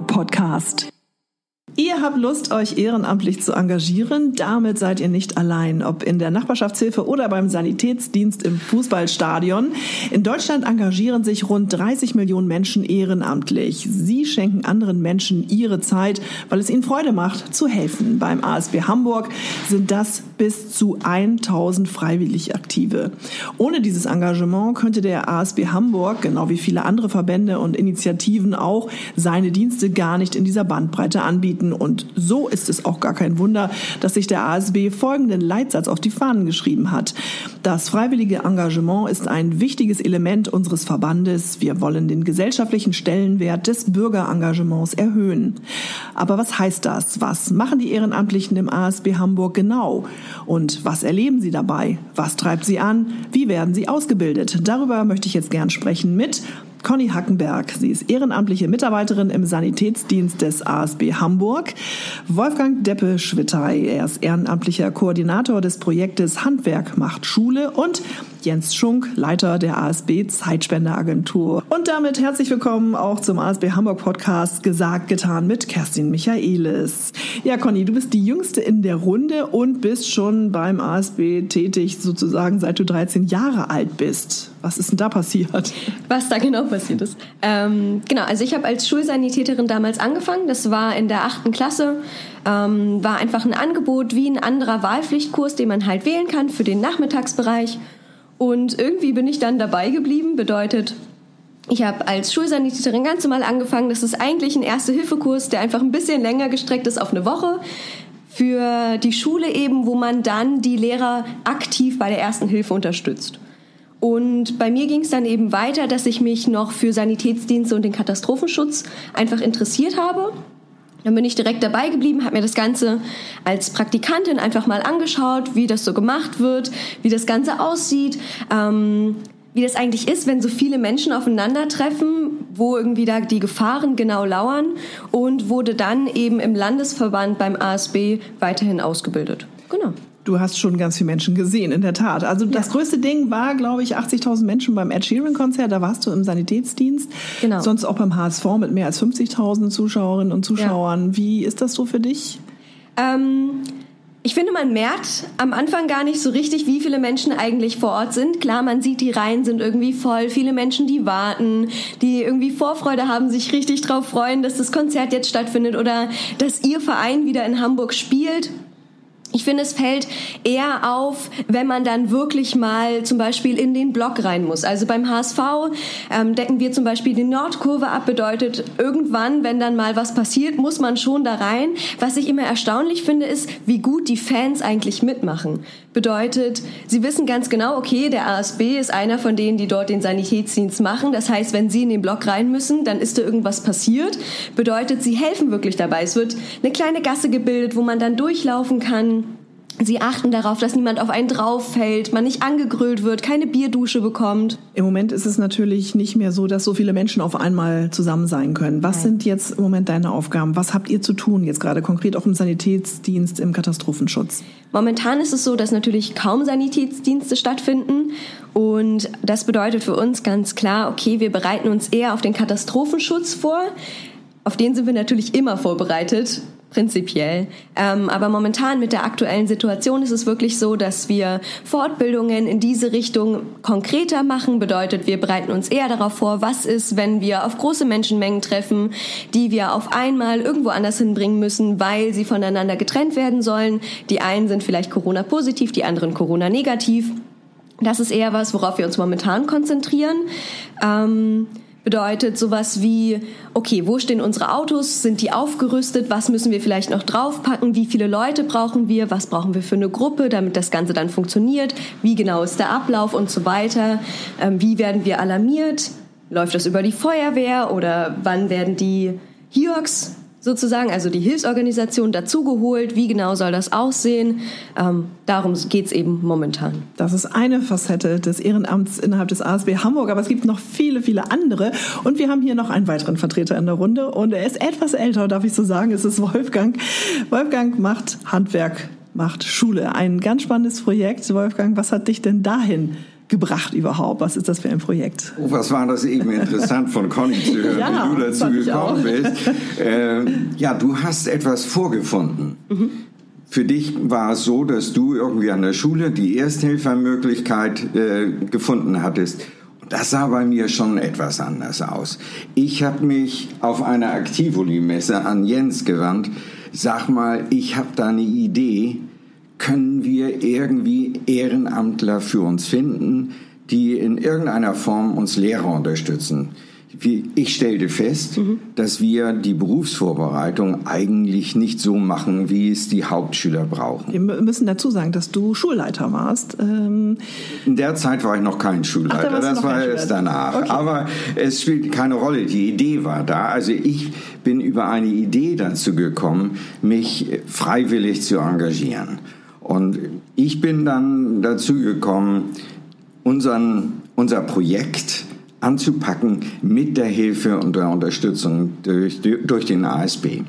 Podcast. Habt Lust, euch ehrenamtlich zu engagieren. Damit seid ihr nicht allein, ob in der Nachbarschaftshilfe oder beim Sanitätsdienst im Fußballstadion. In Deutschland engagieren sich rund 30 Millionen Menschen ehrenamtlich. Sie schenken anderen Menschen ihre Zeit, weil es ihnen Freude macht, zu helfen. Beim ASB Hamburg sind das bis zu 1000 freiwillig Aktive. Ohne dieses Engagement könnte der ASB Hamburg, genau wie viele andere Verbände und Initiativen auch, seine Dienste gar nicht in dieser Bandbreite anbieten finden. Und so ist es auch gar kein Wunder, dass sich der ASB folgenden Leitsatz auf die Fahnen geschrieben hat. Das freiwillige Engagement ist ein wichtiges Element unseres Verbandes. Wir wollen den gesellschaftlichen Stellenwert des Bürgerengagements erhöhen. Aber was heißt das? Was machen die Ehrenamtlichen im ASB Hamburg genau? Und was erleben sie dabei? Was treibt sie an? Wie werden sie ausgebildet? Darüber möchte ich jetzt gern sprechen mit Conny Hackenberg. Sie ist ehrenamtliche Mitarbeiterin im Sanitätsdienst des ASB Hamburg. Wolfgang Deppe-Schwittey, er ist ehrenamtlicher Koordinator des Projektes Handwerk macht Schule und Jens Schunk, Leiter der ASB Zeitspendeagentur. Und damit herzlich willkommen auch zum ASB Hamburg Podcast Gesagt, getan mit Kerstin Michaelis. Ja, Conny, du bist die Jüngste in der Runde und bist schon beim ASB tätig, sozusagen seit du 13 Jahre alt bist. Was ist denn da passiert? Was da genau passiert ist. Ähm, genau, also ich habe als Schulsanitäterin damals angefangen. Das war in der achten Klasse. Ähm, war einfach ein Angebot wie ein anderer Wahlpflichtkurs, den man halt wählen kann für den Nachmittagsbereich. Und irgendwie bin ich dann dabei geblieben, bedeutet, ich habe als Schulsanitäterin ganz normal angefangen. Das ist eigentlich ein Erste-Hilfe-Kurs, der einfach ein bisschen länger gestreckt ist auf eine Woche. Für die Schule eben, wo man dann die Lehrer aktiv bei der Ersten Hilfe unterstützt. Und bei mir ging es dann eben weiter, dass ich mich noch für Sanitätsdienste und den Katastrophenschutz einfach interessiert habe. Dann bin ich direkt dabei geblieben, habe mir das Ganze als Praktikantin einfach mal angeschaut, wie das so gemacht wird, wie das Ganze aussieht, ähm, wie das eigentlich ist, wenn so viele Menschen aufeinandertreffen, wo irgendwie da die Gefahren genau lauern und wurde dann eben im Landesverband beim ASB weiterhin ausgebildet. Genau. Du hast schon ganz viele Menschen gesehen, in der Tat. Also das ja. größte Ding war, glaube ich, 80.000 Menschen beim Ed Sheeran-Konzert. Da warst du im Sanitätsdienst. Genau. Sonst auch beim HSV mit mehr als 50.000 Zuschauerinnen und Zuschauern. Ja. Wie ist das so für dich? Ähm, ich finde, man merkt am Anfang gar nicht so richtig, wie viele Menschen eigentlich vor Ort sind. Klar, man sieht, die Reihen sind irgendwie voll, viele Menschen, die warten, die irgendwie Vorfreude haben, sich richtig drauf freuen, dass das Konzert jetzt stattfindet oder dass ihr Verein wieder in Hamburg spielt. Ich finde, es fällt eher auf, wenn man dann wirklich mal zum Beispiel in den Block rein muss. Also beim HSV ähm, decken wir zum Beispiel die Nordkurve ab, bedeutet irgendwann, wenn dann mal was passiert, muss man schon da rein. Was ich immer erstaunlich finde, ist, wie gut die Fans eigentlich mitmachen. Bedeutet, sie wissen ganz genau, okay, der ASB ist einer von denen, die dort den Sanitätsdienst machen. Das heißt, wenn sie in den Block rein müssen, dann ist da irgendwas passiert. Bedeutet, sie helfen wirklich dabei. Es wird eine kleine Gasse gebildet, wo man dann durchlaufen kann Sie achten darauf, dass niemand auf einen drauf fällt, man nicht angegrüllt wird, keine Bierdusche bekommt. Im Moment ist es natürlich nicht mehr so, dass so viele Menschen auf einmal zusammen sein können. Was Nein. sind jetzt im Moment deine Aufgaben? Was habt ihr zu tun jetzt gerade konkret auch im Sanitätsdienst, im Katastrophenschutz? Momentan ist es so, dass natürlich kaum Sanitätsdienste stattfinden und das bedeutet für uns ganz klar, okay, wir bereiten uns eher auf den Katastrophenschutz vor. Auf den sind wir natürlich immer vorbereitet prinzipiell. Ähm, aber momentan mit der aktuellen Situation ist es wirklich so, dass wir Fortbildungen in diese Richtung konkreter machen. Bedeutet, wir bereiten uns eher darauf vor, was ist, wenn wir auf große Menschenmengen treffen, die wir auf einmal irgendwo anders hinbringen müssen, weil sie voneinander getrennt werden sollen. Die einen sind vielleicht Corona-positiv, die anderen Corona-negativ. Das ist eher was, worauf wir uns momentan konzentrieren. Ähm, bedeutet sowas wie, okay, wo stehen unsere Autos? Sind die aufgerüstet? Was müssen wir vielleicht noch draufpacken? Wie viele Leute brauchen wir? Was brauchen wir für eine Gruppe, damit das Ganze dann funktioniert? Wie genau ist der Ablauf und so weiter? Ähm, wie werden wir alarmiert? Läuft das über die Feuerwehr oder wann werden die HIOX sozusagen, also die Hilfsorganisation dazugeholt. Wie genau soll das aussehen? Ähm, darum geht es eben momentan. Das ist eine Facette des Ehrenamts innerhalb des ASB Hamburg, aber es gibt noch viele, viele andere. Und wir haben hier noch einen weiteren Vertreter in der Runde und er ist etwas älter, darf ich so sagen. Es ist Wolfgang. Wolfgang macht Handwerk, macht Schule. Ein ganz spannendes Projekt. Wolfgang, was hat dich denn dahin gebracht überhaupt? Was ist das für ein Projekt? Oh, was war das eben interessant von Conny zu hören, ja, wie du dazu gekommen bist. Äh, ja, du hast etwas vorgefunden. Mhm. Für dich war es so, dass du irgendwie an der Schule die Ersthelfermöglichkeit äh, gefunden hattest. Das sah bei mir schon etwas anders aus. Ich habe mich auf einer Aktivoli-Messe an Jens gewandt. Sag mal, ich habe da eine Idee. Können wir irgendwie Ehrenamtler für uns finden, die in irgendeiner Form uns Lehrer unterstützen? ich stellte fest, mhm. dass wir die Berufsvorbereitung eigentlich nicht so machen, wie es die Hauptschüler brauchen. Wir müssen dazu sagen, dass du Schulleiter warst. Ähm In der Zeit war ich noch kein Schulleiter, Ach, das war erst danach. Okay. Aber es spielt keine Rolle, die Idee war da. Also ich bin über eine Idee dazu gekommen, mich freiwillig zu engagieren. Und ich bin dann dazu gekommen, unseren, unser Projekt, anzupacken mit der Hilfe und der Unterstützung durch, durch den ASB.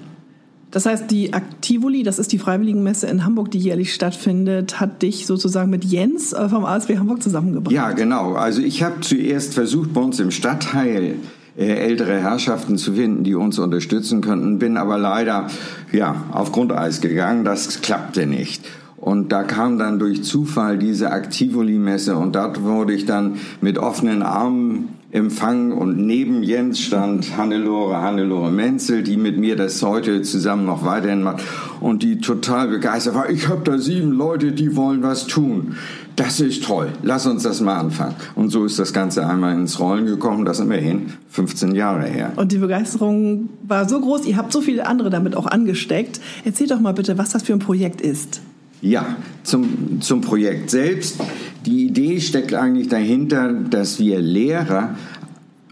Das heißt, die Aktivoli, das ist die Freiwilligenmesse in Hamburg, die jährlich stattfindet, hat dich sozusagen mit Jens äh, vom ASB Hamburg zusammengebracht. Ja, genau. Also ich habe zuerst versucht, bei uns im Stadtteil äh, ältere Herrschaften zu finden, die uns unterstützen könnten, bin aber leider ja, auf Grundeis gegangen. Das klappte nicht. Und da kam dann durch Zufall diese Aktivoli-Messe und dort wurde ich dann mit offenen Armen empfangen und neben Jens stand Hannelore, Hannelore Menzel, die mit mir das heute zusammen noch weiterhin macht und die total begeistert war. Ich habe da sieben Leute, die wollen was tun. Das ist toll. Lass uns das mal anfangen. Und so ist das Ganze einmal ins Rollen gekommen. Das immerhin 15 Jahre her. Und die Begeisterung war so groß. Ihr habt so viele andere damit auch angesteckt. Erzähl doch mal bitte, was das für ein Projekt ist. Ja, zum, zum Projekt selbst. Die Idee steckt eigentlich dahinter, dass wir Lehrer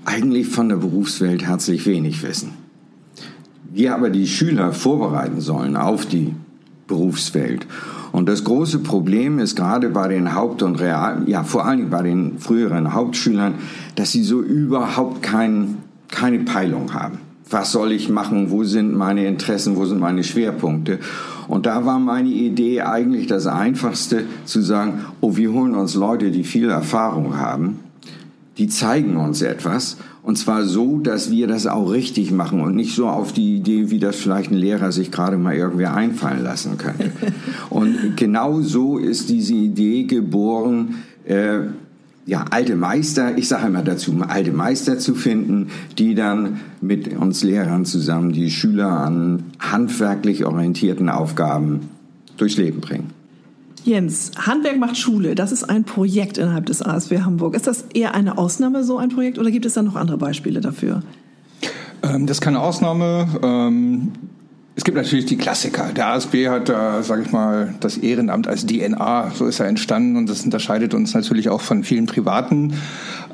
eigentlich von der Berufswelt herzlich wenig wissen. Wir aber die Schüler vorbereiten sollen auf die Berufswelt. Und das große Problem ist gerade bei den Haupt- und Real, ja, vor allem bei den früheren Hauptschülern, dass sie so überhaupt kein, keine Peilung haben was soll ich machen, wo sind meine Interessen, wo sind meine Schwerpunkte. Und da war meine Idee eigentlich das Einfachste zu sagen, oh, wir holen uns Leute, die viel Erfahrung haben, die zeigen uns etwas. Und zwar so, dass wir das auch richtig machen und nicht so auf die Idee, wie das vielleicht ein Lehrer sich gerade mal irgendwie einfallen lassen könnte. Und genau so ist diese Idee geboren, äh, ja, alte Meister, ich sage immer dazu, alte Meister zu finden, die dann mit uns Lehrern zusammen die Schüler an handwerklich orientierten Aufgaben durchs Leben bringen. Jens, Handwerk macht Schule, das ist ein Projekt innerhalb des ASW Hamburg. Ist das eher eine Ausnahme, so ein Projekt, oder gibt es da noch andere Beispiele dafür? Ähm, das ist keine Ausnahme. Es gibt natürlich die Klassiker. Der ASB hat, äh, sage ich mal, das Ehrenamt als DNA, so ist er entstanden und das unterscheidet uns natürlich auch von vielen privaten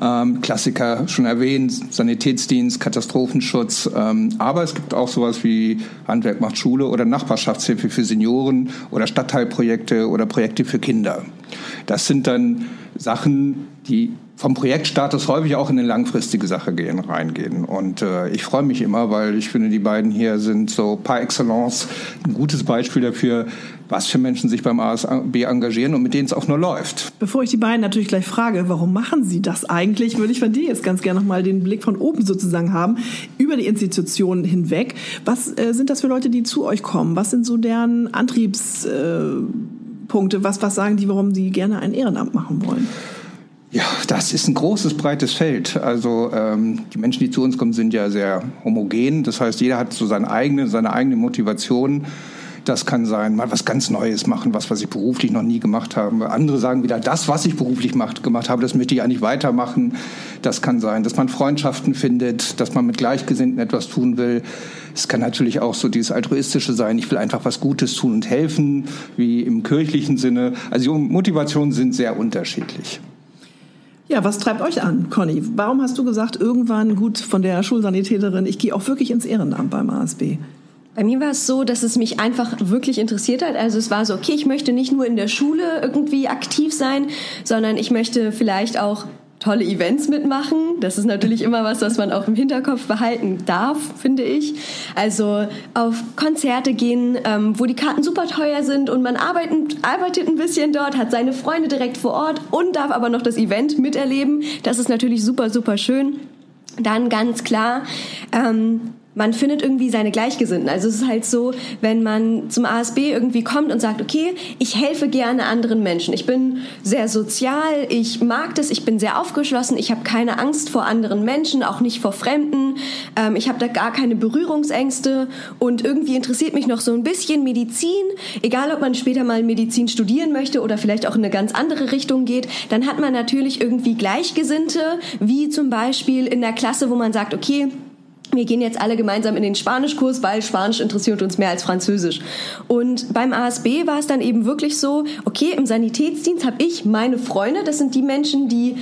ähm, Klassiker, schon erwähnt, Sanitätsdienst, Katastrophenschutz. Ähm, aber es gibt auch sowas wie Handwerk macht Schule oder Nachbarschaftshilfe für Senioren oder Stadtteilprojekte oder Projekte für Kinder. Das sind dann Sachen, die vom Projektstatus häufig auch in eine langfristige Sache gehen, reingehen. Und äh, ich freue mich immer, weil ich finde, die beiden hier sind so par excellence ein gutes Beispiel dafür, was für Menschen sich beim ASB engagieren und mit denen es auch nur läuft. Bevor ich die beiden natürlich gleich frage, warum machen sie das eigentlich, würde ich von dir jetzt ganz gerne nochmal den Blick von oben sozusagen haben, über die Institutionen hinweg. Was äh, sind das für Leute, die zu euch kommen? Was sind so deren Antriebspunkte? was, was sagen die, warum sie gerne ein Ehrenamt machen wollen? Ja, das ist ein großes, breites Feld. Also ähm, die Menschen, die zu uns kommen, sind ja sehr homogen. Das heißt, jeder hat so seine eigene, seine eigene Motivation. Das kann sein, mal was ganz Neues machen, was, was ich beruflich noch nie gemacht habe. Andere sagen wieder, das, was ich beruflich macht, gemacht habe, das möchte ich eigentlich weitermachen. Das kann sein, dass man Freundschaften findet, dass man mit Gleichgesinnten etwas tun will. Es kann natürlich auch so dieses altruistische sein, ich will einfach was Gutes tun und helfen, wie im kirchlichen Sinne. Also die Motivationen sind sehr unterschiedlich. Ja, was treibt euch an, Conny? Warum hast du gesagt, irgendwann gut von der Schulsanitäterin, ich gehe auch wirklich ins Ehrenamt beim ASB? Bei mir war es so, dass es mich einfach wirklich interessiert hat. Also es war so, okay, ich möchte nicht nur in der Schule irgendwie aktiv sein, sondern ich möchte vielleicht auch tolle Events mitmachen. Das ist natürlich immer was, was man auch im Hinterkopf behalten darf, finde ich. Also auf Konzerte gehen, ähm, wo die Karten super teuer sind und man arbeitet, arbeitet ein bisschen dort, hat seine Freunde direkt vor Ort und darf aber noch das Event miterleben. Das ist natürlich super, super schön. Dann ganz klar, ähm, man findet irgendwie seine Gleichgesinnten. Also es ist halt so, wenn man zum ASB irgendwie kommt und sagt, okay, ich helfe gerne anderen Menschen. Ich bin sehr sozial, ich mag das, ich bin sehr aufgeschlossen, ich habe keine Angst vor anderen Menschen, auch nicht vor Fremden. Ähm, ich habe da gar keine Berührungsängste und irgendwie interessiert mich noch so ein bisschen Medizin. Egal, ob man später mal Medizin studieren möchte oder vielleicht auch in eine ganz andere Richtung geht, dann hat man natürlich irgendwie Gleichgesinnte, wie zum Beispiel in der Klasse, wo man sagt, okay, wir gehen jetzt alle gemeinsam in den Spanischkurs, weil Spanisch interessiert uns mehr als Französisch. Und beim ASB war es dann eben wirklich so, okay, im Sanitätsdienst habe ich meine Freunde, das sind die Menschen, die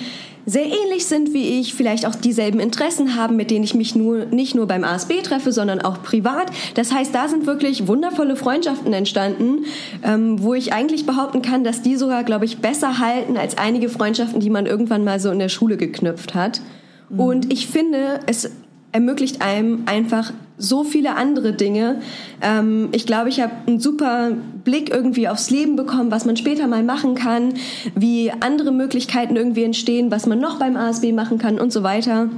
sehr ähnlich sind wie ich, vielleicht auch dieselben Interessen haben, mit denen ich mich nur, nicht nur beim ASB treffe, sondern auch privat. Das heißt, da sind wirklich wundervolle Freundschaften entstanden, ähm, wo ich eigentlich behaupten kann, dass die sogar, glaube ich, besser halten als einige Freundschaften, die man irgendwann mal so in der Schule geknüpft hat. Mhm. Und ich finde, es ermöglicht einem einfach so viele andere Dinge. Ähm, ich glaube, ich habe einen super Blick irgendwie aufs Leben bekommen, was man später mal machen kann, wie andere Möglichkeiten irgendwie entstehen, was man noch beim ASB machen kann und so weiter.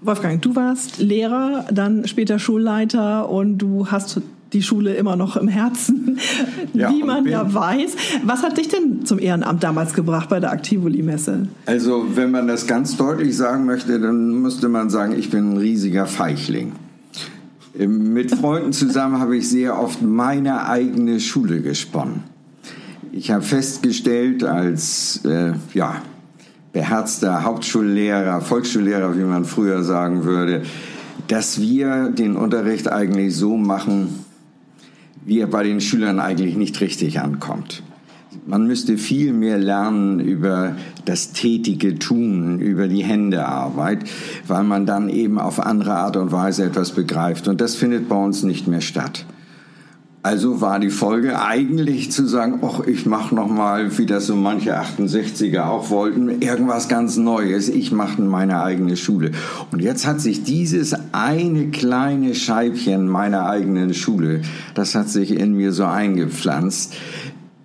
Wolfgang, du warst Lehrer, dann später Schulleiter und du hast die Schule immer noch im Herzen, ja, wie man ja weiß. Was hat dich denn zum Ehrenamt damals gebracht bei der Aktivoli-Messe? Also, wenn man das ganz deutlich sagen möchte, dann müsste man sagen, ich bin ein riesiger Feichling. Mit Freunden zusammen habe ich sehr oft meine eigene Schule gesponnen. Ich habe festgestellt, als äh, ja, beherzter Hauptschullehrer, Volksschullehrer, wie man früher sagen würde, dass wir den Unterricht eigentlich so machen, wie er bei den Schülern eigentlich nicht richtig ankommt. Man müsste viel mehr lernen über das tätige Tun, über die Händearbeit, weil man dann eben auf andere Art und Weise etwas begreift. Und das findet bei uns nicht mehr statt. Also war die Folge eigentlich zu sagen, ach, ich mache noch mal, wie das so manche 68er auch wollten, irgendwas ganz Neues. Ich mache meine eigene Schule. Und jetzt hat sich dieses eine kleine Scheibchen meiner eigenen Schule, das hat sich in mir so eingepflanzt.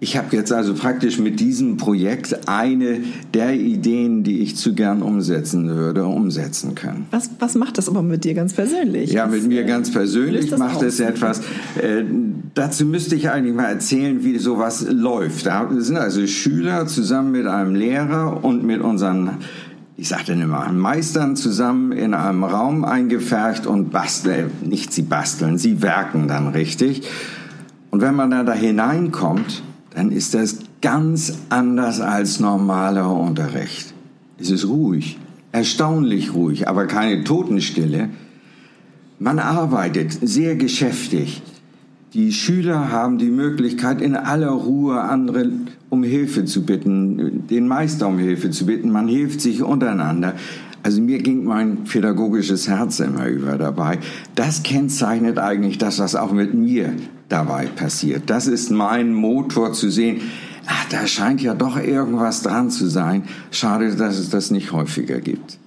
Ich habe jetzt also praktisch mit diesem Projekt eine der Ideen, die ich zu gern umsetzen würde, umsetzen können. Was, was macht das aber mit dir ganz persönlich? Ja, mit mir ganz persönlich macht es etwas. Äh, dazu müsste ich eigentlich mal erzählen, wie sowas läuft. Da sind also Schüler zusammen mit einem Lehrer und mit unseren ich sagte immer, Meistern zusammen in einem Raum eingefercht und basteln, nicht sie basteln, sie werken dann richtig. Und wenn man da, da hineinkommt, dann ist das ganz anders als normaler Unterricht. Es ist ruhig, erstaunlich ruhig, aber keine Totenstille. Man arbeitet sehr geschäftig. Die Schüler haben die Möglichkeit, in aller Ruhe andere um Hilfe zu bitten, den Meister um Hilfe zu bitten. Man hilft sich untereinander. Also mir ging mein pädagogisches Herz immer über dabei. Das kennzeichnet eigentlich das, was auch mit mir dabei passiert. Das ist mein Motor zu sehen. Ach, da scheint ja doch irgendwas dran zu sein. Schade, dass es das nicht häufiger gibt.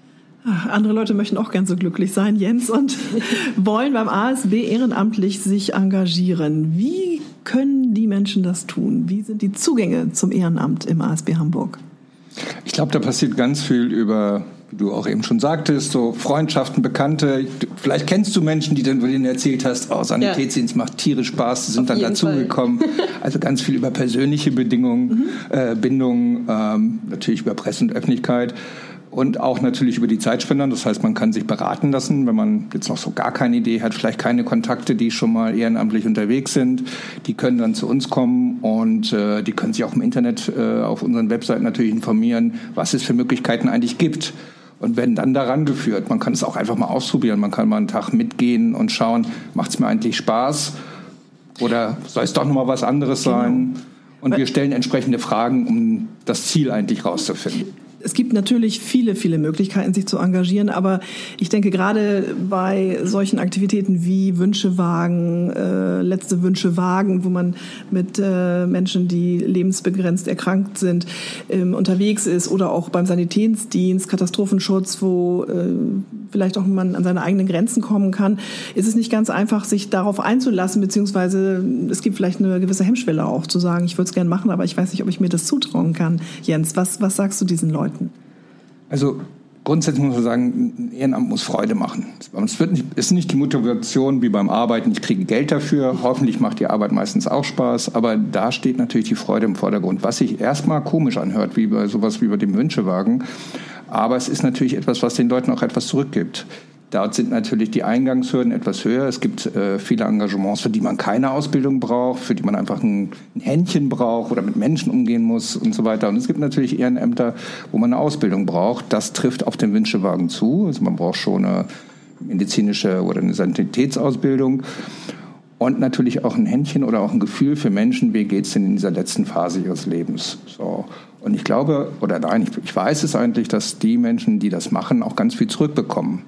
Ach, andere Leute möchten auch gern so glücklich sein, Jens, und wollen beim ASB ehrenamtlich sich engagieren. Wie können die Menschen das tun? Wie sind die Zugänge zum Ehrenamt im ASB Hamburg? Ich glaube, da passiert ganz viel über wie du auch eben schon sagtest, so Freundschaften, Bekannte. Vielleicht kennst du Menschen, die dann, du denen erzählt hast, oh, Sanitätsdienst ja. macht tierisch Spaß, die sind Auf dann dazugekommen. Also ganz viel über persönliche Bedingungen, mhm. äh, Bindungen, ähm, natürlich über Presse und Öffentlichkeit und auch natürlich über die Zeitspender. Das heißt, man kann sich beraten lassen, wenn man jetzt noch so gar keine Idee hat, vielleicht keine Kontakte, die schon mal ehrenamtlich unterwegs sind. Die können dann zu uns kommen und äh, die können sich auch im Internet äh, auf unseren Webseiten natürlich informieren, was es für Möglichkeiten eigentlich gibt und werden dann daran geführt. Man kann es auch einfach mal ausprobieren. Man kann mal einen Tag mitgehen und schauen, macht es mir eigentlich Spaß oder soll es doch noch mal was anderes genau. sein? Und wir stellen entsprechende Fragen, um das Ziel eigentlich rauszufinden. Es gibt natürlich viele, viele Möglichkeiten, sich zu engagieren, aber ich denke gerade bei solchen Aktivitäten wie Wünschewagen, äh, letzte Wünschewagen, wo man mit äh, Menschen, die lebensbegrenzt erkrankt sind, ähm, unterwegs ist oder auch beim Sanitätsdienst, Katastrophenschutz, wo äh, vielleicht auch man an seine eigenen Grenzen kommen kann, ist es nicht ganz einfach, sich darauf einzulassen, beziehungsweise es gibt vielleicht eine gewisse Hemmschwelle auch zu sagen, ich würde es gerne machen, aber ich weiß nicht, ob ich mir das zutrauen kann. Jens, was, was sagst du diesen Leuten? Also grundsätzlich muss man sagen, ein Ehrenamt muss Freude machen. Es wird nicht, ist nicht die Motivation wie beim Arbeiten, ich kriege Geld dafür. Hoffentlich macht die Arbeit meistens auch Spaß, aber da steht natürlich die Freude im Vordergrund. Was sich erstmal komisch anhört, wie bei sowas wie bei dem Wünschewagen, aber es ist natürlich etwas, was den Leuten auch etwas zurückgibt. Dort sind natürlich die Eingangshürden etwas höher. Es gibt äh, viele Engagements, für die man keine Ausbildung braucht, für die man einfach ein, ein, Händchen braucht oder mit Menschen umgehen muss und so weiter. Und es gibt natürlich Ehrenämter, wo man eine Ausbildung braucht. Das trifft auf den Wünschewagen zu. Also man braucht schon eine medizinische oder eine Sanitätsausbildung. Und natürlich auch ein Händchen oder auch ein Gefühl für Menschen, wie geht es denn in dieser letzten Phase ihres Lebens. So. Und ich glaube, oder nein, ich, ich weiß es eigentlich, dass die Menschen, die das machen, auch ganz viel zurückbekommen.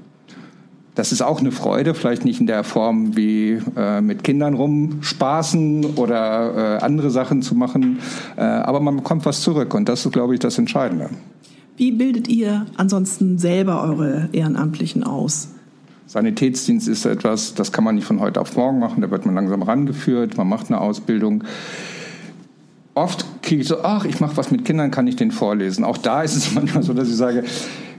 Das ist auch eine Freude, vielleicht nicht in der Form wie äh, mit Kindern rumspaßen oder äh, andere Sachen zu machen, äh, aber man bekommt was zurück und das ist, glaube ich, das Entscheidende. Wie bildet ihr ansonsten selber eure Ehrenamtlichen aus? Sanitätsdienst ist etwas, das kann man nicht von heute auf morgen machen, da wird man langsam rangeführt, man macht eine Ausbildung oft kriege ich so, ach, ich mache was mit Kindern, kann ich den vorlesen. Auch da ist es manchmal so, dass ich sage,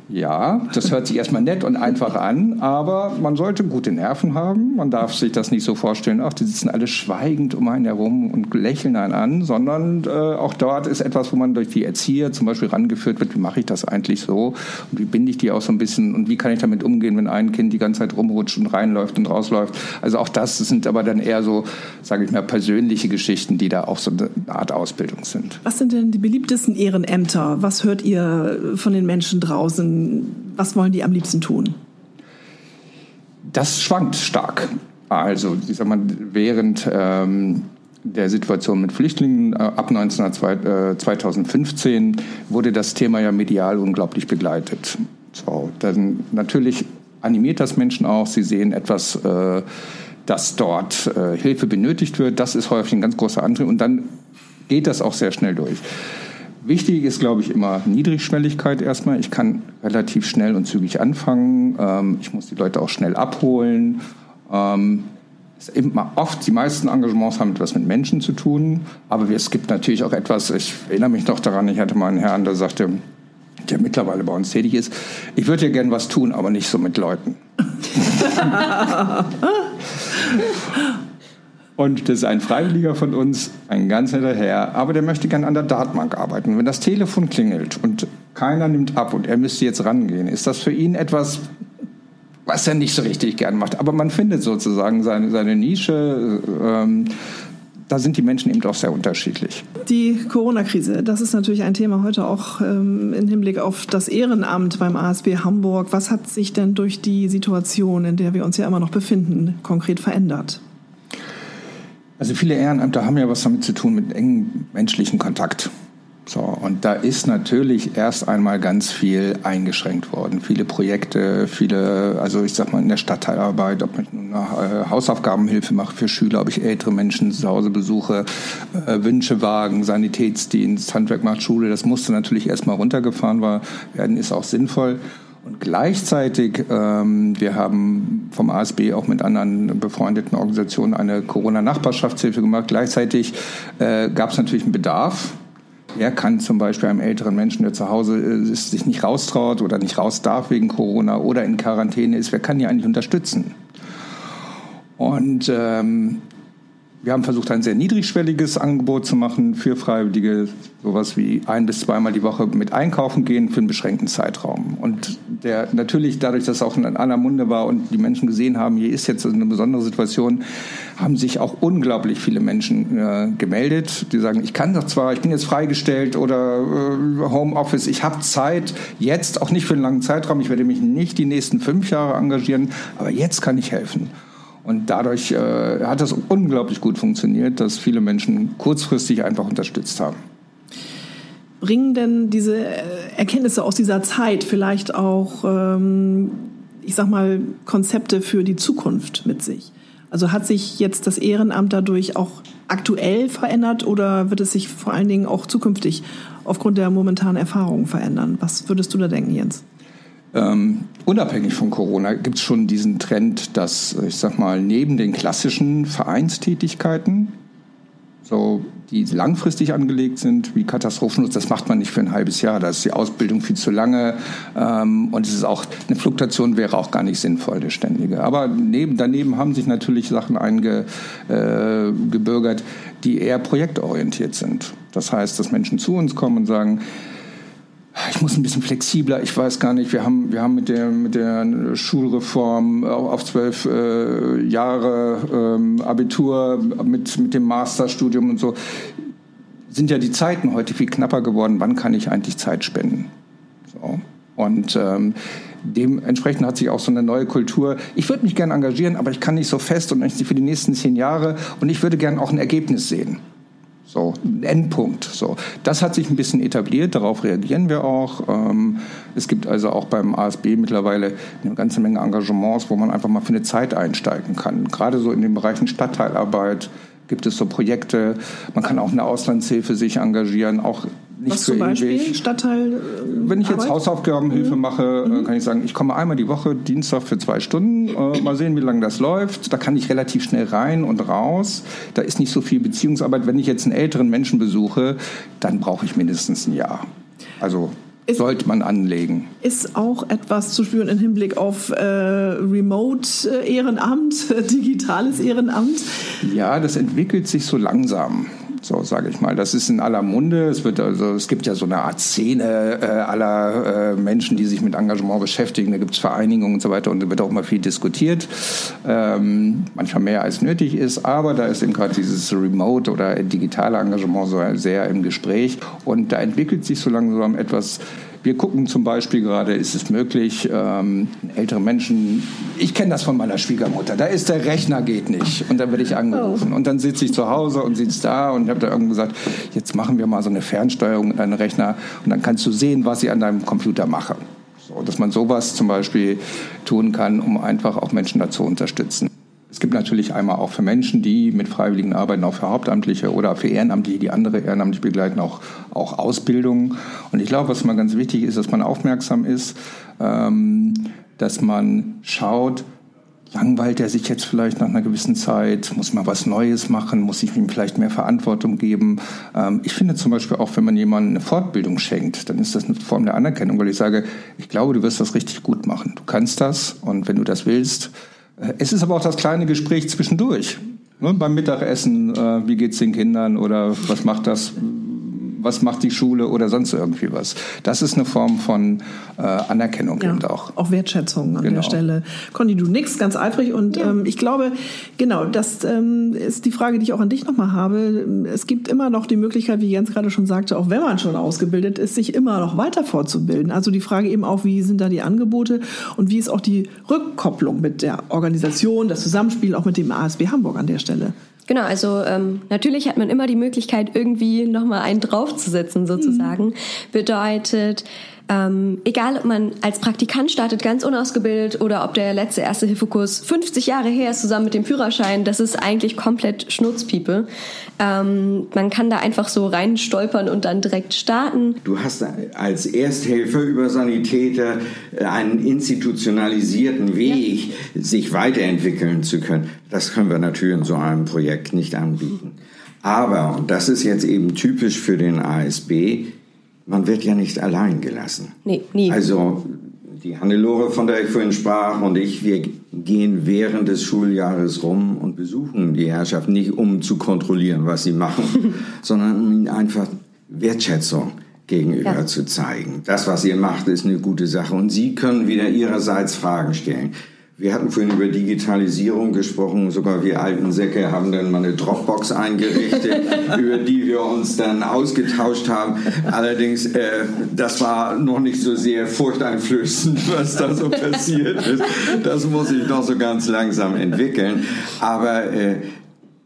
ja, das hört sich erstmal nett und einfach an, aber man sollte gute Nerven haben. Man darf sich das nicht so vorstellen, ach, die sitzen alle schweigend um einen herum und lächeln einen an, sondern äh, auch dort ist etwas, wo man durch die Erzieher zum Beispiel rangeführt wird, wie mache ich das eigentlich so und wie binde ich die auch so ein bisschen und wie kann ich damit umgehen, wenn ein Kind die ganze Zeit rumrutscht und reinläuft und rausläuft. Also auch das sind aber dann eher so, sage ich mal, persönliche Geschichten, die da auch so eine Art Ausbildung sind. Was sind denn die beliebtesten Ehrenämter? Was hört ihr von den Menschen draußen? Was wollen die am liebsten tun? Das schwankt stark. Also, ich sag mal, während ähm, der Situation mit Flüchtlingen äh, ab 19, äh, 2015 wurde das Thema ja medial unglaublich begleitet. So, dann natürlich animiert das Menschen auch. Sie sehen etwas, äh, dass dort äh, Hilfe benötigt wird. Das ist häufig ein ganz großer Antrieb. Und dann geht das auch sehr schnell durch. Wichtig ist, glaube ich, immer Niedrigschwelligkeit erstmal. Ich kann relativ schnell und zügig anfangen. Ähm, ich muss die Leute auch schnell abholen. Ähm, oft, die meisten Engagements haben etwas mit Menschen zu tun, aber es gibt natürlich auch etwas, ich erinnere mich noch daran, ich hatte mal einen Herrn, der sagte, der mittlerweile bei uns tätig ist, ich würde ja gern was tun, aber nicht so mit Leuten. Und das ist ein Freiwilliger von uns, ein ganz netter Herr, aber der möchte gerne an der Datenbank arbeiten. Wenn das Telefon klingelt und keiner nimmt ab und er müsste jetzt rangehen, ist das für ihn etwas, was er nicht so richtig gern macht. Aber man findet sozusagen seine, seine Nische. Ähm, da sind die Menschen eben doch sehr unterschiedlich. Die Corona-Krise, das ist natürlich ein Thema heute auch ähm, im Hinblick auf das Ehrenamt beim ASB Hamburg. Was hat sich denn durch die Situation, in der wir uns ja immer noch befinden, konkret verändert? Also viele Ehrenämter haben ja was damit zu tun mit engem menschlichen Kontakt. So, und da ist natürlich erst einmal ganz viel eingeschränkt worden. Viele Projekte, viele, also ich sag mal in der Stadtteilarbeit, ob ich eine äh, Hausaufgabenhilfe mache für Schüler, ob ich ältere Menschen zu Hause besuche, äh, Wünschewagen, Sanitätsdienst, Handwerk macht Schule, das musste natürlich erstmal runtergefahren werden, ist auch sinnvoll. Und gleichzeitig, ähm, wir haben vom ASB auch mit anderen befreundeten Organisationen eine Corona-Nachbarschaftshilfe gemacht. Gleichzeitig äh, gab es natürlich einen Bedarf. Er kann zum Beispiel einem älteren Menschen, der zu Hause ist, sich nicht raustraut oder nicht raus darf wegen Corona oder in Quarantäne ist, wer kann die eigentlich unterstützen? Und ähm, wir haben versucht, ein sehr niedrigschwelliges Angebot zu machen für Freiwillige, sowas wie ein bis zweimal die Woche mit einkaufen gehen für einen beschränkten Zeitraum. Und der natürlich dadurch, dass es auch in aller Munde war und die Menschen gesehen haben, hier ist jetzt eine besondere Situation, haben sich auch unglaublich viele Menschen äh, gemeldet, die sagen, ich kann doch zwar, ich bin jetzt freigestellt oder äh, Homeoffice, ich habe Zeit, jetzt auch nicht für einen langen Zeitraum, ich werde mich nicht die nächsten fünf Jahre engagieren, aber jetzt kann ich helfen. Und dadurch äh, hat es unglaublich gut funktioniert, dass viele Menschen kurzfristig einfach unterstützt haben. bringen denn diese äh, Erkenntnisse aus dieser Zeit vielleicht auch, ähm, ich sag mal, Konzepte für die Zukunft mit sich? Also hat sich jetzt das Ehrenamt dadurch auch aktuell verändert oder wird es sich vor allen Dingen auch zukünftig aufgrund der momentanen Erfahrungen verändern? Was würdest du da denken, Jens? Ähm, unabhängig von Corona gibt es schon diesen Trend, dass, ich sag mal, neben den klassischen Vereinstätigkeiten so die langfristig angelegt sind, wie Katastrophenschutz, das macht man nicht für ein halbes Jahr. Da ist die Ausbildung viel zu lange ähm, und es ist auch eine Fluktuation wäre auch gar nicht sinnvoll, eine ständige. Aber neben, daneben haben sich natürlich Sachen eingebürgert, äh, die eher projektorientiert sind. Das heißt, dass Menschen zu uns kommen und sagen, ich muss ein bisschen flexibler, ich weiß gar nicht, wir haben, wir haben mit, der, mit der Schulreform auf zwölf äh, Jahre ähm, Abitur mit, mit dem Masterstudium und so, sind ja die Zeiten heute viel knapper geworden, wann kann ich eigentlich Zeit spenden? So. Und ähm, dementsprechend hat sich auch so eine neue Kultur. Ich würde mich gerne engagieren, aber ich kann nicht so fest und für die nächsten zehn Jahre und ich würde gerne auch ein Ergebnis sehen. So, Endpunkt. So, das hat sich ein bisschen etabliert, darauf reagieren wir auch. Ähm, es gibt also auch beim ASB mittlerweile eine ganze Menge Engagements, wo man einfach mal für eine Zeit einsteigen kann. Gerade so in den Bereichen Stadtteilarbeit gibt es so Projekte. Man kann auch eine Auslandshilfe sich engagieren, auch nicht Was zum Beispiel? ewig. Stadtteil. Äh, Wenn ich jetzt Arbeit? Hausaufgabenhilfe Mhm. mache, äh, kann ich sagen, ich komme einmal die Woche, Dienstag für zwei Stunden, äh, mal sehen, wie lange das läuft. Da kann ich relativ schnell rein und raus. Da ist nicht so viel Beziehungsarbeit. Wenn ich jetzt einen älteren Menschen besuche, dann brauche ich mindestens ein Jahr. Also Ist- sollte man anlegen. Ist auch etwas zu spüren im Hinblick auf äh, Remote-Ehrenamt, digitales Ehrenamt? Ja, das entwickelt sich so langsam. So sage ich mal. Das ist in aller Munde. Es wird also, es gibt ja so eine Art Szene äh, aller äh, Menschen, die sich mit Engagement beschäftigen. Da gibt es Vereinigungen und so weiter und da wird auch mal viel diskutiert. Ähm, manchmal mehr als nötig ist, aber da ist eben gerade dieses Remote oder digitale Engagement so sehr im Gespräch und da entwickelt sich so langsam etwas. Wir gucken zum Beispiel gerade, ist es möglich, ähm, ältere Menschen, ich kenne das von meiner Schwiegermutter, da ist der Rechner geht nicht und dann werde ich angerufen und dann sitze ich zu Hause und sitze da und habe da irgendwo gesagt, jetzt machen wir mal so eine Fernsteuerung in deinen Rechner und dann kannst du sehen, was ich an deinem Computer mache. So, dass man sowas zum Beispiel tun kann, um einfach auch Menschen dazu unterstützen. Es gibt natürlich einmal auch für Menschen, die mit Freiwilligen arbeiten, auch für Hauptamtliche oder für Ehrenamtliche, die andere ehrenamtlich begleiten, auch, auch Ausbildung. Und ich glaube, was mal ganz wichtig ist, dass man aufmerksam ist, ähm, dass man schaut, langweilt er sich jetzt vielleicht nach einer gewissen Zeit, muss man was Neues machen, muss ich ihm vielleicht mehr Verantwortung geben. Ähm, ich finde zum Beispiel auch, wenn man jemandem eine Fortbildung schenkt, dann ist das eine Form der Anerkennung, weil ich sage, ich glaube, du wirst das richtig gut machen. Du kannst das und wenn du das willst, es ist aber auch das kleine Gespräch zwischendurch. Ne, beim Mittagessen, äh, wie geht's den Kindern oder was macht das, was macht die Schule oder sonst irgendwie was. Das ist eine Form von äh, Anerkennung eben auch. Auch Wertschätzung an Genau. der Stelle. Conny, du nix ganz eifrig und ähm, ich glaube, genau, das ähm, ist die Frage, die ich auch an dich nochmal habe. Es gibt immer noch die Möglichkeit, wie Jens gerade schon sagte, auch wenn man schon ausgebildet ist, sich immer noch weiter fortzubilden. Also die Frage eben auch, wie sind da die Angebote und wie ist auch die Rückkopplung mit der Organisation, das Zusammenspiel auch mit dem ASB Hamburg an der Stelle. Genau, also ähm, natürlich hat man immer die Möglichkeit, irgendwie nochmal einen draufzusetzen, sozusagen. Bedeutet, ähm, egal ob man als Praktikant startet, ganz unausgebildet, oder ob der letzte erste Hilfekurs 50 Jahre her ist, zusammen mit dem Führerschein, das ist eigentlich komplett Schnurzpiepe. Ähm, man kann da einfach so rein stolpern und dann direkt starten. Du hast als Ersthelfer über Sanitäter äh, einen institutionalisierten Weg, sich weiterentwickeln zu können. Das können wir natürlich in so einem Projekt nicht anbieten. Aber, und das ist jetzt eben typisch für den ASB, man wird ja nicht allein gelassen. Nee, nie. Also die Hannelore, von der ich vorhin sprach, und ich, wir gehen während des Schuljahres rum und besuchen die Herrschaft nicht, um zu kontrollieren, was sie machen, sondern um ihnen einfach Wertschätzung gegenüber Ja. zu zeigen. Das, was ihr macht, ist eine gute Sache. Und Sie können wieder Ihrerseits Fragen stellen. Wir hatten vorhin über Digitalisierung gesprochen, sogar wir alten Säcke haben dann mal eine Dropbox eingerichtet, über die wir uns dann ausgetauscht haben. Allerdings, äh, das war noch nicht so sehr furchteinflößend, was da so passiert ist. Das muss sich noch so ganz langsam entwickeln. Aber äh,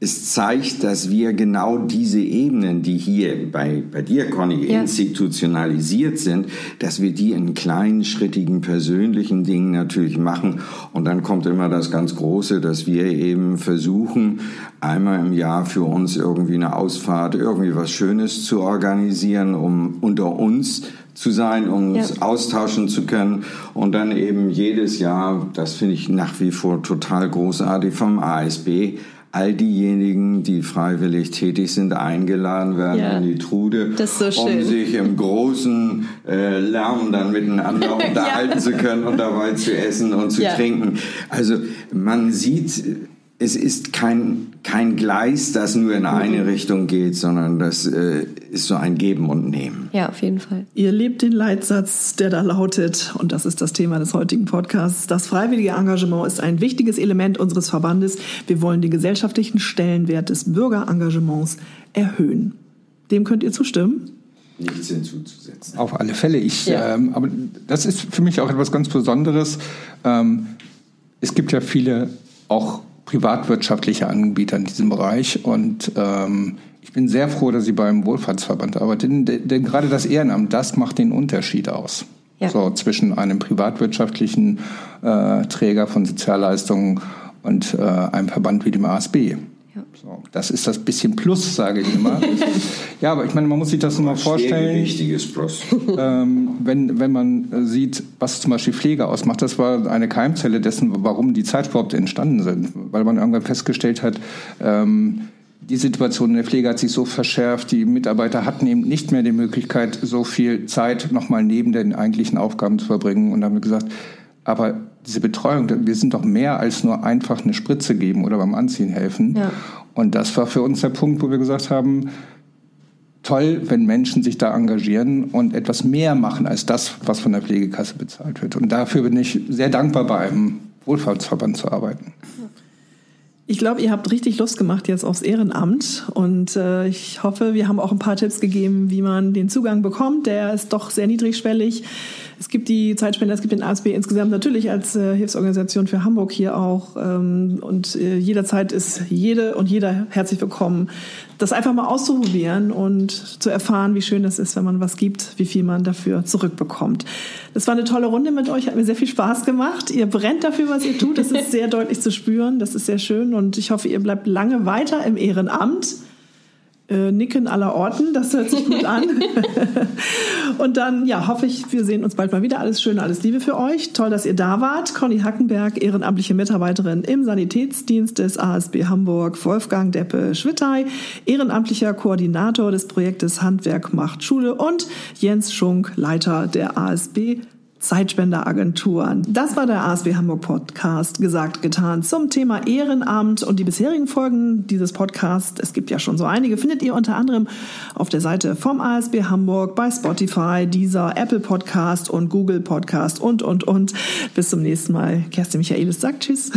es zeigt, dass wir genau diese Ebenen, die hier bei, bei dir, Conny, ja. institutionalisiert sind, dass wir die in kleinen, schrittigen, persönlichen Dingen natürlich machen. Und dann kommt immer das ganz Große, dass wir eben versuchen, einmal im Jahr für uns irgendwie eine Ausfahrt, irgendwie was Schönes zu organisieren, um unter uns zu sein, um uns ja. austauschen zu können und dann eben jedes Jahr, das finde ich nach wie vor total großartig vom ASB, all diejenigen, die freiwillig tätig sind, eingeladen werden ja. in die Trude, so um sich im großen äh, Lärm dann miteinander unterhalten ja. zu können und dabei zu essen und zu ja. trinken. Also man sieht es ist kein, kein Gleis, das nur in eine mhm. Richtung geht, sondern das äh, ist so ein Geben und Nehmen. Ja, auf jeden Fall. Ihr lebt den Leitsatz, der da lautet, und das ist das Thema des heutigen Podcasts, das freiwillige Engagement ist ein wichtiges Element unseres Verbandes. Wir wollen den gesellschaftlichen Stellenwert des Bürgerengagements erhöhen. Dem könnt ihr zustimmen? Nichts hinzuzusetzen. Auf alle Fälle. Ich, ja. ähm, aber das ist für mich auch etwas ganz Besonderes. Ähm, es gibt ja viele auch privatwirtschaftliche Anbieter in diesem Bereich. Und ähm, ich bin sehr froh, dass Sie beim Wohlfahrtsverband arbeiten, denn, denn gerade das Ehrenamt, das macht den Unterschied aus. Ja. So zwischen einem privatwirtschaftlichen äh, Träger von Sozialleistungen und äh, einem Verband wie dem ASB. So, das ist das bisschen Plus, sage ich immer. ja, aber ich meine, man muss sich das mal vorstellen. Wichtiges Plus. Ähm, wenn, wenn man sieht, was zum Beispiel Pflege ausmacht, das war eine Keimzelle dessen, warum die Zeit überhaupt entstanden sind. Weil man irgendwann festgestellt hat, ähm, die Situation in der Pflege hat sich so verschärft, die Mitarbeiter hatten eben nicht mehr die Möglichkeit, so viel Zeit nochmal neben den eigentlichen Aufgaben zu verbringen und haben gesagt, aber diese Betreuung, wir sind doch mehr als nur einfach eine Spritze geben oder beim Anziehen helfen. Ja. Und das war für uns der Punkt, wo wir gesagt haben, toll, wenn Menschen sich da engagieren und etwas mehr machen als das, was von der Pflegekasse bezahlt wird. Und dafür bin ich sehr dankbar, bei einem Wohlfahrtsverband zu arbeiten. Ich glaube, ihr habt richtig Lust gemacht jetzt aufs Ehrenamt und äh, ich hoffe, wir haben auch ein paar Tipps gegeben, wie man den Zugang bekommt. Der ist doch sehr niedrigschwellig. Es gibt die Zeitspender, es gibt den ASB insgesamt natürlich als äh, Hilfsorganisation für Hamburg hier auch. Ähm, und äh, jederzeit ist jede und jeder herzlich willkommen, das einfach mal auszuprobieren und zu erfahren, wie schön das ist, wenn man was gibt, wie viel man dafür zurückbekommt. Das war eine tolle Runde mit euch, hat mir sehr viel Spaß gemacht. Ihr brennt dafür, was ihr tut. Das ist sehr deutlich zu spüren. Das ist sehr schön und ich hoffe, ihr bleibt lange weiter im Ehrenamt äh, Nicken aller Orten. Das hört sich gut an. und dann, ja, hoffe ich, wir sehen uns bald mal wieder. Alles Schöne, alles Liebe für euch. Toll, dass ihr da wart. Conny Hackenberg, ehrenamtliche Mitarbeiterin im Sanitätsdienst des ASB Hamburg. Wolfgang Deppe Schwittei, ehrenamtlicher Koordinator des Projektes Handwerk macht Schule. Und Jens Schunk, Leiter der ASB Zeitspenderagenturen. Das war der ASB Hamburg Podcast gesagt, getan zum Thema Ehrenamt und die bisherigen Folgen dieses Podcasts. Es gibt ja schon so einige, findet ihr unter anderem auf der Seite vom ASB Hamburg bei Spotify, dieser Apple Podcast und Google Podcast und, und, und. Bis zum nächsten Mal. Kerstin Michaelis sagt Tschüss.